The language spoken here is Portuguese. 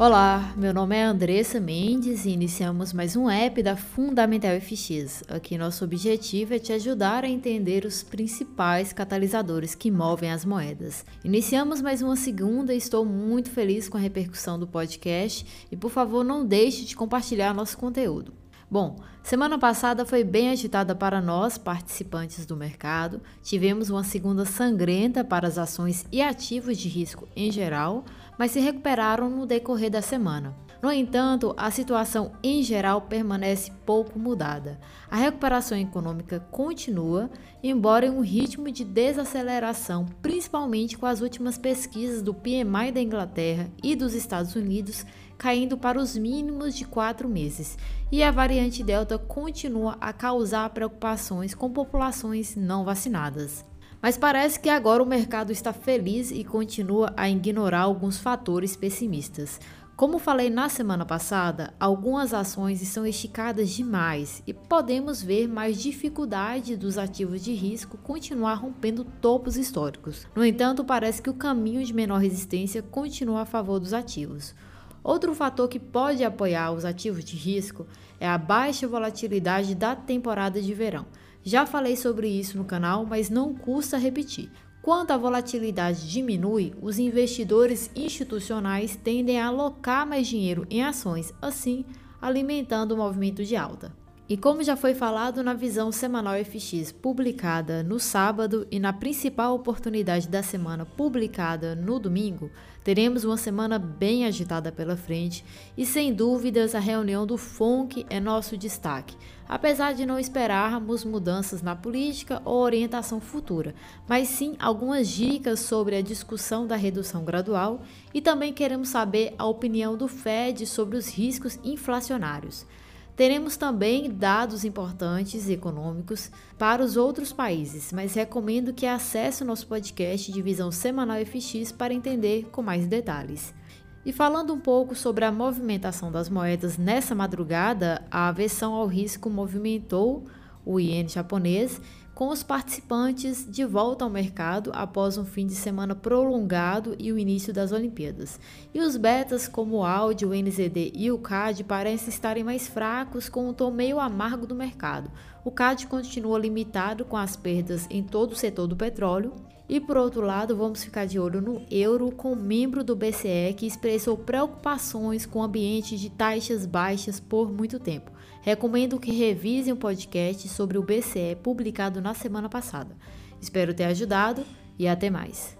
Olá, meu nome é Andressa Mendes e iniciamos mais um app da Fundamental FX. Aqui nosso objetivo é te ajudar a entender os principais catalisadores que movem as moedas. Iniciamos mais uma segunda e estou muito feliz com a repercussão do podcast e por favor não deixe de compartilhar nosso conteúdo. Bom, semana passada foi bem agitada para nós, participantes do mercado. Tivemos uma segunda sangrenta para as ações e ativos de risco em geral, mas se recuperaram no decorrer da semana. No entanto, a situação em geral permanece pouco mudada. A recuperação econômica continua, embora em um ritmo de desaceleração, principalmente com as últimas pesquisas do PMI da Inglaterra e dos Estados Unidos caindo para os mínimos de quatro meses. E a variante Delta continua a causar preocupações com populações não vacinadas. Mas parece que agora o mercado está feliz e continua a ignorar alguns fatores pessimistas. Como falei na semana passada, algumas ações estão esticadas demais e podemos ver mais dificuldade dos ativos de risco continuar rompendo topos históricos. No entanto, parece que o caminho de menor resistência continua a favor dos ativos. Outro fator que pode apoiar os ativos de risco é a baixa volatilidade da temporada de verão. Já falei sobre isso no canal, mas não custa repetir. Quando a volatilidade diminui, os investidores institucionais tendem a alocar mais dinheiro em ações, assim alimentando o movimento de alta. E como já foi falado na visão semanal FX publicada no sábado e na principal oportunidade da semana publicada no domingo, teremos uma semana bem agitada pela frente e sem dúvidas a reunião do FONC é nosso destaque, apesar de não esperarmos mudanças na política ou orientação futura, mas sim algumas dicas sobre a discussão da redução gradual e também queremos saber a opinião do Fed sobre os riscos inflacionários. Teremos também dados importantes econômicos para os outros países, mas recomendo que acesse o nosso podcast Divisão Semanal FX para entender com mais detalhes. E falando um pouco sobre a movimentação das moedas nessa madrugada, a aversão ao risco movimentou o iene japonês com os participantes de volta ao mercado após um fim de semana prolongado e o início das Olimpíadas. E os betas, como o Audi, o NZD e o CAD, parecem estarem mais fracos com o tom meio amargo do mercado. O CAD continua limitado com as perdas em todo o setor do petróleo. E por outro lado, vamos ficar de olho no euro com um membro do BCE que expressou preocupações com o ambiente de taxas baixas por muito tempo. Recomendo que revisem o podcast sobre o BCE publicado na semana passada. Espero ter ajudado e até mais.